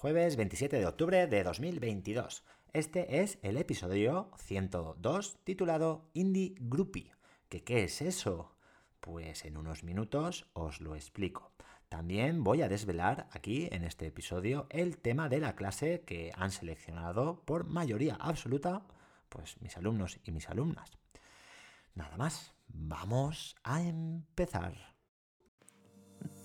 Jueves 27 de octubre de 2022. Este es el episodio 102 titulado Indie Groupie. ¿Qué, ¿Qué es eso? Pues en unos minutos os lo explico. También voy a desvelar aquí en este episodio el tema de la clase que han seleccionado por mayoría absoluta pues mis alumnos y mis alumnas. Nada más, vamos a empezar.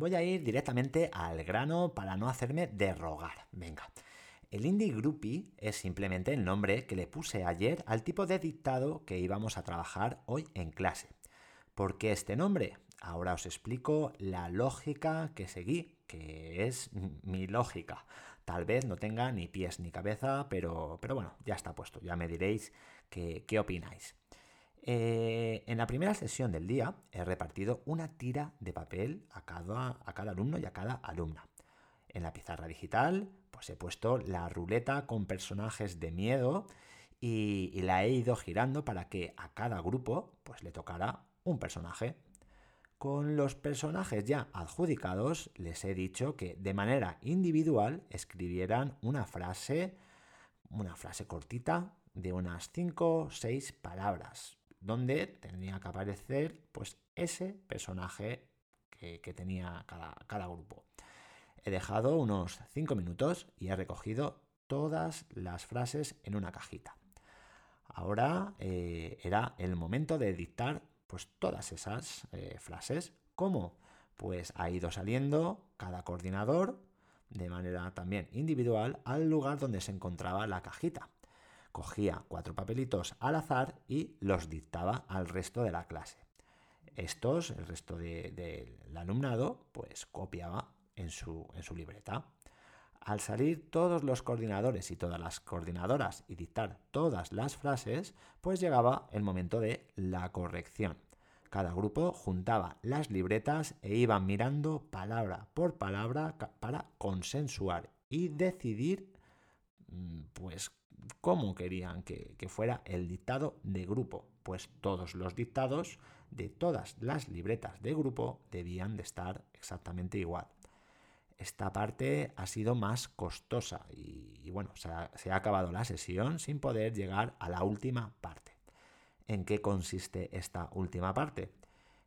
Voy a ir directamente al grano para no hacerme derrogar. Venga. El Indie Groupie es simplemente el nombre que le puse ayer al tipo de dictado que íbamos a trabajar hoy en clase. ¿Por qué este nombre? Ahora os explico la lógica que seguí, que es mi lógica. Tal vez no tenga ni pies ni cabeza, pero, pero bueno, ya está puesto. Ya me diréis qué, qué opináis. Eh, en la primera sesión del día he repartido una tira de papel a cada, a cada alumno y a cada alumna. En la pizarra digital, pues he puesto la ruleta con personajes de miedo y, la he ido girando para que a cada grupo pues le tocara un personaje. Con los personajes ya adjudicados les he dicho que de manera individual escribieran una frase, una frase cortita de unas 5 o 6 palabras, donde tendría que aparecer pues ese personaje que, tenía cada, cada, grupo. He dejado unos 5 minutos y he recogido todas las frases en una cajita. Ahora eh, era el momento de dictar pues todas esas eh, frases. ¿Cómo? Pues ha ido saliendo cada coordinador de manera también individual al lugar donde se encontraba la cajita cogía cuatro papelitos al azar y los dictaba al resto de la clase. Estos, el resto del de, de alumnado, pues copiaba en su, en su libreta. Al salir todos los coordinadores y todas las coordinadoras y dictar todas las frases, pues llegaba el momento de la corrección. Cada grupo juntaba las libretas e iban mirando palabra por palabra para consensuar y decidir pues cómo querían que, fuera el dictado de grupo. Pues todos los dictados de todas las libretas de grupo debían de estar exactamente igual. Esta parte ha sido más costosa y, y bueno, se ha, se ha acabado la sesión sin poder llegar a la última parte. ¿En qué consiste esta última parte?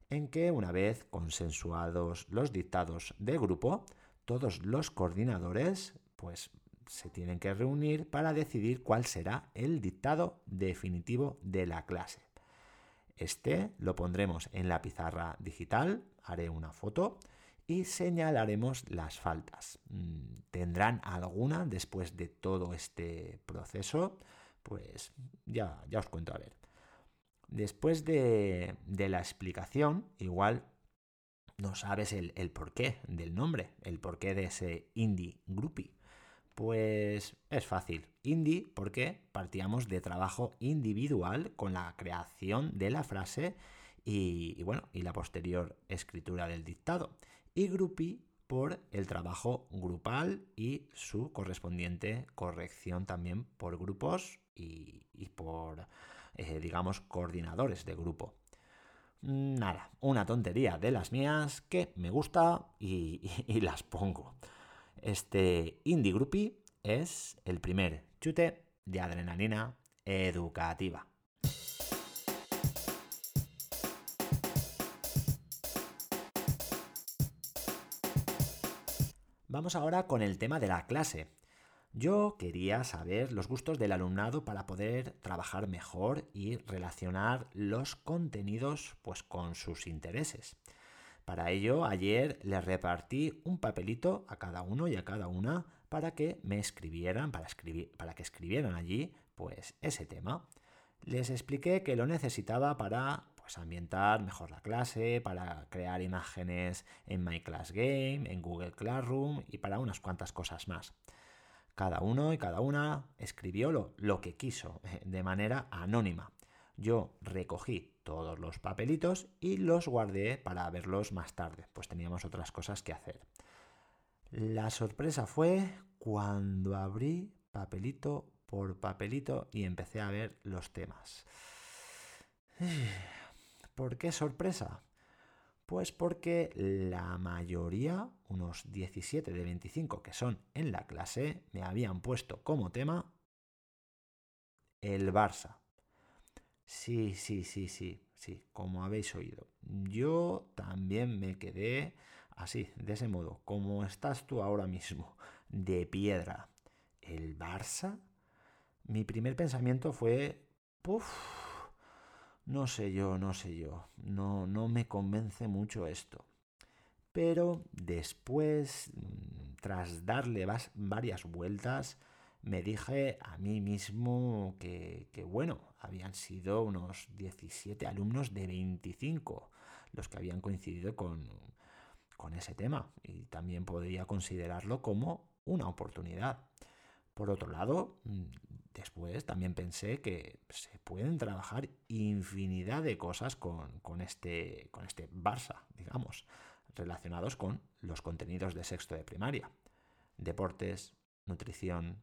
En que una vez consensuados los dictados de grupo, todos los coordinadores pues se tienen que reunir para decidir cuál será el dictado definitivo de la clase. Este lo pondremos en la pizarra digital, haré una foto y señalaremos las faltas. Mm, ¿Tendrán alguna después de todo este proceso? Pues ya, ya os cuento a ver. Después de, de la explicación, igual no sabes el, el porqué del nombre, el porqué de ese indie groupie. Pues es fácil. Indie porque partíamos de trabajo individual con la creación de la frase y, bueno, y la posterior escritura del dictado. Y groupie por el trabajo grupal y su correspondiente corrección también por grupos y, y por, eh, digamos, coordinadores de grupo. Nada, una tontería de las mías que me gusta y las pongo. Este Indie Groupie es el primer chute de adrenalina educativa. Vamos ahora con el tema de la clase. Yo quería saber los gustos del alumnado para poder trabajar mejor y relacionar los contenidos pues con sus intereses. Para ello, ayer les repartí un papelito a cada uno y a cada una para que me escribieran, para, para que escribieran allí, pues ese tema. Les expliqué que lo necesitaba para pues ambientar mejor la clase, para crear imágenes en My Class Game, en Google Classroom y para unas cuantas cosas más. Cada uno y cada una escribió lo, lo que quiso de manera anónima. Yo recogí todos los papelitos y los guardé para verlos más tarde, pues teníamos otras cosas que hacer. La sorpresa fue cuando abrí papelito por papelito y empecé a ver los temas. ¿Por qué sorpresa? Pues porque la mayoría, unos 17 de 25 que son en la clase, me habían puesto como tema el Barça. Sí, sí, sí, sí, sí, como habéis oído. Yo también me quedé así, de ese modo, como estás tú ahora mismo, de piedra. ¿El Barça? Mi primer pensamiento fue, puff, no sé yo, no sé yo, no, no me convence mucho esto. Pero después, mm, tras darle varias vueltas, me dije a mí mismo que, bueno, habían sido unos 17 alumnos de 25 los que habían coincidido con, con ese tema y también podría considerarlo como una oportunidad. Por otro lado, después también pensé que se pueden trabajar infinidad de cosas con, con, este, con este Barça, digamos, relacionados con los contenidos de sexto de primaria. Deportes, nutrición,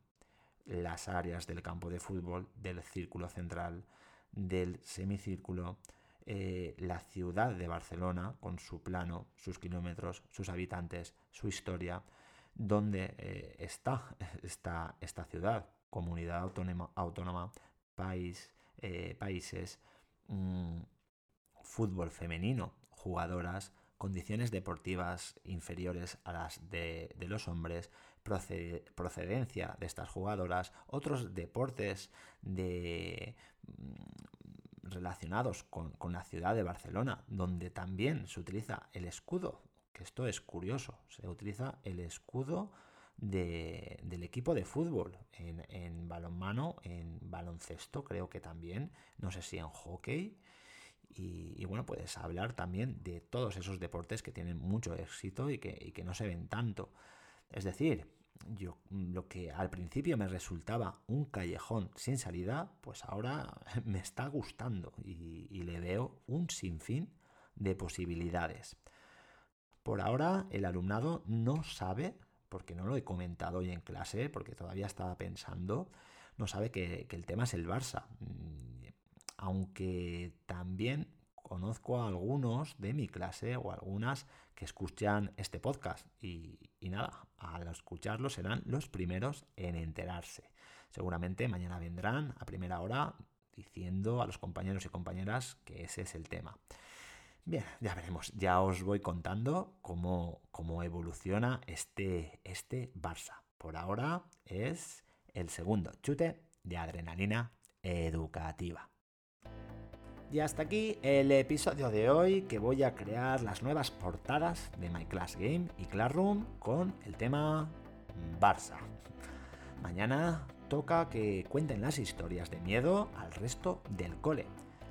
las áreas del campo de fútbol, del círculo central, del semicírculo, eh, la ciudad de Barcelona con su plano, sus kilómetros, sus habitantes, su historia, dónde eh, está esta, ciudad, comunidad autónoma, autónoma país, eh, países, mm, fútbol femenino, jugadoras, condiciones deportivas inferiores a las de, los hombres, procedencia de estas jugadoras, otros deportes de, mm, relacionados con, con, la ciudad de Barcelona, donde también se utiliza el escudo esto es curioso, se utiliza el escudo del equipo de fútbol en, balonmano, en baloncesto, creo que también, no sé si en hockey. Y, bueno, puedes hablar también de todos esos deportes que tienen mucho éxito y que, no se ven tanto. Es decir, yo lo que al principio me resultaba un callejón sin salida, pues ahora me está gustando y le veo un sinfín de posibilidades. Por ahora el alumnado no sabe, porque no lo he comentado hoy en clase, porque todavía estaba pensando, no sabe que, el tema es el Barça. Aunque también conozco a algunos de mi clase o algunas que escuchan este podcast y, y, nada, al escucharlo serán los primeros en enterarse. Seguramente mañana vendrán a primera hora diciendo a los compañeros y compañeras que ese es el tema. Bien, ya veremos, ya os voy contando cómo, cómo evoluciona este, este Barça. Por ahora es el segundo chute de adrenalina educativa. Y hasta aquí el episodio de hoy que voy a crear las nuevas portadas de My Class Game y Classroom con el tema Barça. Mañana toca que cuenten las historias de miedo al resto del cole.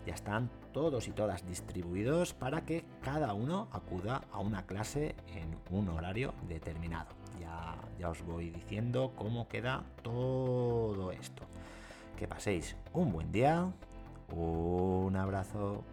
Ya están todos y todas distribuidos para que cada uno acuda a una clase en un horario determinado. Ya, ya os voy diciendo cómo queda todo esto. Que paséis un buen día, un abrazo.